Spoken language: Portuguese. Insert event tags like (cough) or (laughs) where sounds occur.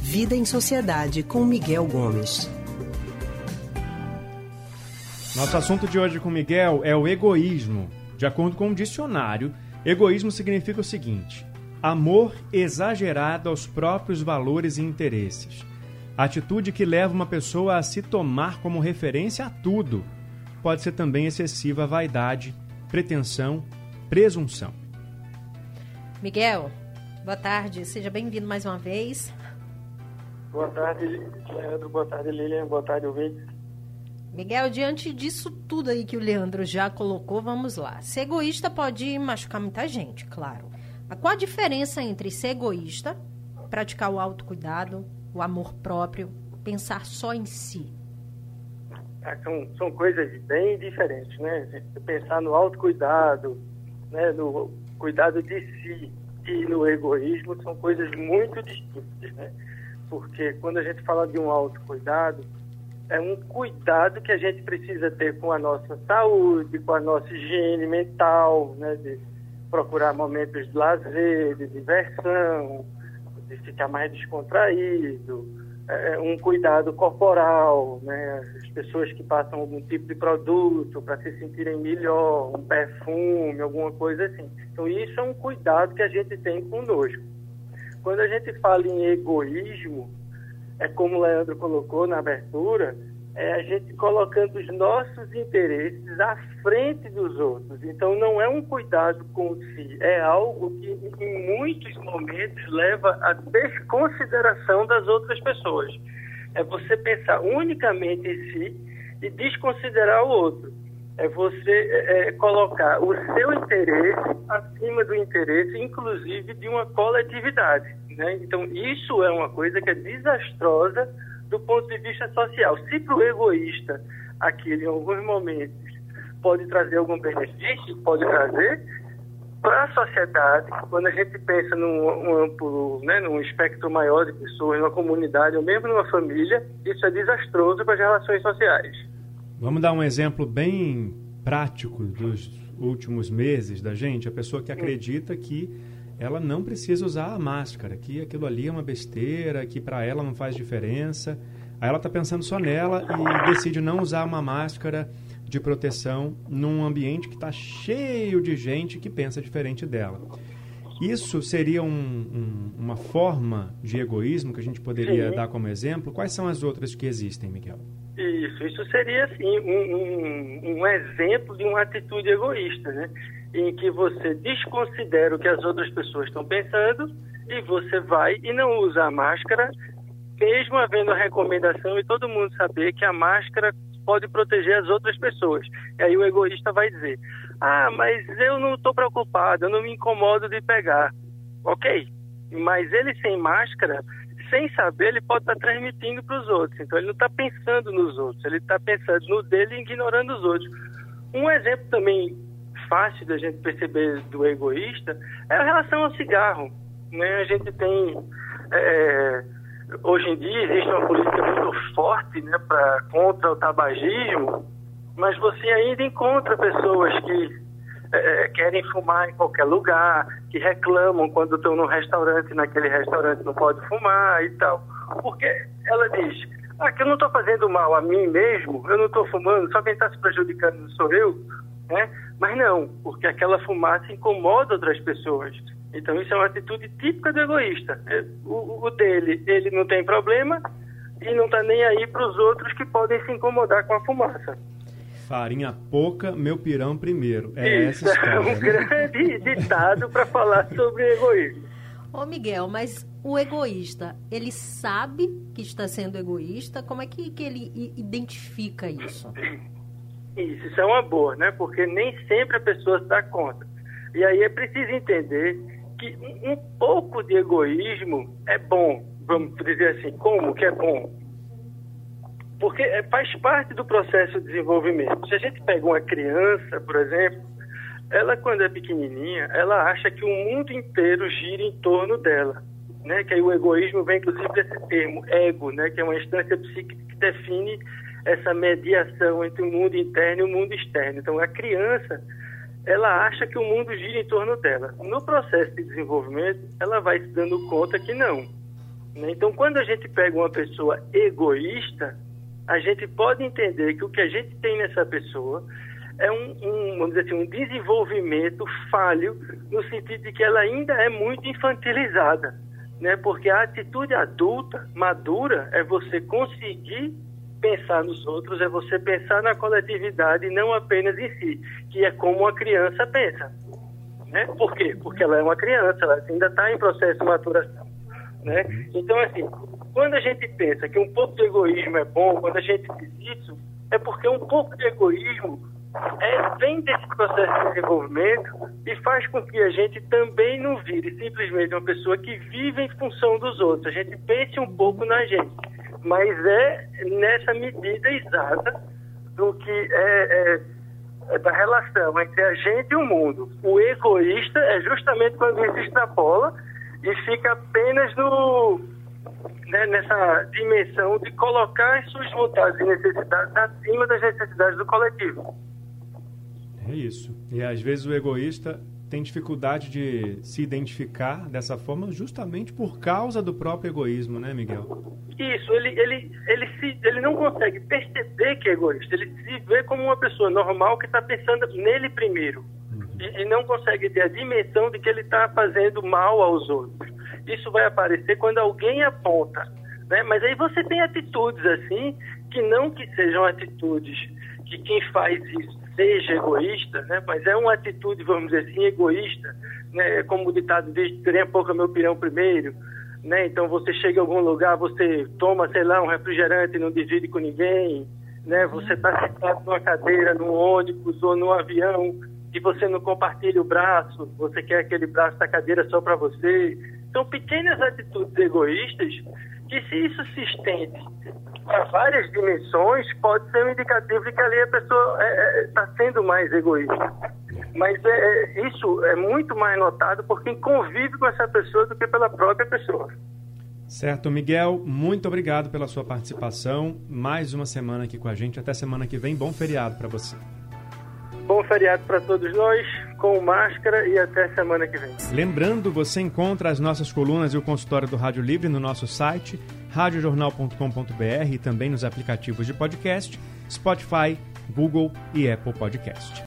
Vida em Sociedade com Miguel Gomes. Nosso assunto de hoje com Miguel é o egoísmo. De acordo com o dicionário, egoísmo significa o seguinte: amor exagerado aos próprios valores e interesses. Atitude que leva uma pessoa a se tomar como referência a tudo. Pode ser também excessiva vaidade, pretensão, presunção. Miguel, boa tarde, seja bem-vindo mais uma vez. Boa tarde, Leandro. Boa tarde, Lilian. Boa tarde, ouvinte. Miguel, diante disso tudo aí que o Leandro já colocou, vamos lá. Ser egoísta pode machucar muita gente, claro. Mas qual a diferença entre ser egoísta, praticar o autocuidado, o amor próprio, pensar só em si? Ah, são, são coisas bem diferentes, né? Pensar no autocuidado, né? no cuidado de si e no egoísmo são coisas muito distintas, né? Porque quando a gente fala de um autocuidado, é um cuidado que a gente precisa ter com a nossa saúde, com a nossa higiene mental, né, de procurar momentos de lazer, de diversão, de ficar mais descontraído, é, um cuidado corporal, né, as pessoas que passam algum tipo de produto para se sentirem melhor, um perfume, alguma coisa assim. Então isso é um cuidado que a gente tem conosco. Quando a gente fala em egoísmo, é como o Leandro colocou na abertura, é a gente colocando os nossos interesses à frente dos outros. Então, não é um cuidado com si, é algo que, em muitos momentos, leva à desconsideração das outras pessoas. É você pensar unicamente em si e desconsiderar o outro. É você é, é colocar o seu interesse acima do interesse, inclusive, de uma coletividade. Né? Então, isso é uma coisa que é desastrosa do ponto de vista social. Se para o egoísta aquilo, em alguns momentos, pode trazer algum benefício, pode trazer, para a sociedade, quando a gente pensa num amplo, né, num espectro maior de pessoas, numa comunidade ou mesmo numa família, isso é desastroso para as relações sociais. Vamos dar um exemplo bem prático dos últimos meses da gente, a pessoa que acredita que ela não precisa usar a máscara, que aquilo ali é uma besteira, que para ela não faz diferença. Aí ela está pensando só nela e decide não usar uma máscara de proteção num ambiente que está cheio de gente que pensa diferente dela. Isso seria um, um, uma forma de egoísmo que a gente poderia Sim. dar como exemplo? Quais são as outras que existem, Miguel? Isso, isso seria assim, um, um exemplo de uma atitude egoísta, né? em que você desconsidera o que as outras pessoas estão pensando e você vai e não usa a máscara, mesmo havendo a recomendação e todo mundo saber que a máscara pode proteger as outras pessoas. E aí o egoísta vai dizer: Ah, mas eu não estou preocupado, eu não me incomodo de pegar. Ok, mas ele sem máscara, sem saber, ele pode estar tá transmitindo para os outros. Então ele não está pensando nos outros, ele está pensando no dele e ignorando os outros. Um exemplo também fácil da gente perceber do egoísta é a relação ao cigarro. Né? A gente tem. É, hoje em dia existe uma política muito forte né, pra, contra o tabagismo, mas você ainda encontra pessoas que é, querem fumar em qualquer lugar, que reclamam quando estão no restaurante, naquele restaurante não pode fumar e tal. Porque ela diz, ah, que eu não estou fazendo mal a mim mesmo, eu não estou fumando, só quem está se prejudicando sou eu, né? Mas não, porque aquela fumaça incomoda outras pessoas. Então isso é uma atitude típica do egoísta. É, o, o dele, ele não tem problema e não está nem aí para os outros que podem se incomodar com a fumaça. Farinha pouca, meu pirão primeiro. É isso, essa história. (laughs) É um né? grande ditado para falar sobre egoísmo. Ô Miguel, mas o egoísta, ele sabe que está sendo egoísta? Como é que, que ele identifica isso? Isso, isso é uma boa, né? Porque nem sempre a pessoa se dá conta. E aí é preciso entender que um pouco de egoísmo é bom, vamos dizer assim, como que é bom? Porque é, faz parte do processo de desenvolvimento. Se a gente pega uma criança, por exemplo, ela quando é pequenininha, ela acha que o mundo inteiro gira em torno dela, né? Que aí o egoísmo vem inclusive desse termo, ego, né? Que é uma instância psíquica que define essa mediação entre o mundo interno e o mundo externo. Então, a criança, ela acha que o mundo gira em torno dela. No processo de desenvolvimento, ela vai se dando conta que não. Né? Então, quando a gente pega uma pessoa egoísta, a gente pode entender que o que a gente tem nessa pessoa é um, um, vamos dizer assim, um desenvolvimento falho no sentido de que ela ainda é muito infantilizada, né? Porque a atitude adulta, madura, é você conseguir pensar nos outros, é você pensar na coletividade e não apenas em si, que é como uma criança pensa. Né? Por quê? Porque ela é uma criança, ela ainda está em processo de maturação. Né? Então, assim, quando a gente pensa que um pouco de egoísmo é bom, quando a gente diz isso, é porque um pouco de egoísmo é, vem desse processo de desenvolvimento e faz com que a gente também não vire simplesmente uma pessoa que vive em função dos outros. A gente pense um pouco na gente, mas é nessa medida exata do que é, é, é da relação entre a gente e o mundo. O egoísta é justamente quando ele se extrapola e fica apenas no, né, nessa dimensão de colocar as suas vontades e necessidades acima das necessidades do coletivo. É isso. E às vezes o egoísta tem dificuldade de se identificar dessa forma justamente por causa do próprio egoísmo, né, Miguel? Isso, ele, ele, ele, se, ele não consegue perceber que é egoísta, ele se vê como uma pessoa normal que está pensando nele primeiro. Uhum. E, e, não consegue ter a dimensão de que ele está fazendo mal aos outros. Isso vai aparecer quando alguém aponta. Né? Mas aí você tem atitudes assim, que não que sejam atitudes que quem faz isso seja egoísta, né? mas é uma atitude, vamos dizer assim, egoísta, né? como o ditado diz, trem pouco meu pirão primeiro, né? então você chega a algum lugar, você toma, sei lá, um refrigerante e não divide com ninguém, né? você está sentado numa cadeira, num ônibus ou num avião e você não compartilha o braço, você quer aquele braço da cadeira só para você. São pequenas atitudes egoístas que se isso se estende para várias dimensões, pode ser um indicativo de que ali a pessoa está é, é, tá sendo mais egoísta. Mas é, é, isso é muito mais notado por quem convive com essa pessoa do que pela própria pessoa. Certo, Miguel, muito obrigado pela sua participação. Mais uma semana aqui com a gente. Até semana que vem. Bom feriado para você. Bom feriado para todos nós, com máscara e até semana que vem. Lembrando, você encontra as nossas colunas e o consultório do Rádio Livre no nosso site radiojornal.com.br e também nos aplicativos de podcast, Spotify, Google e Apple Podcast.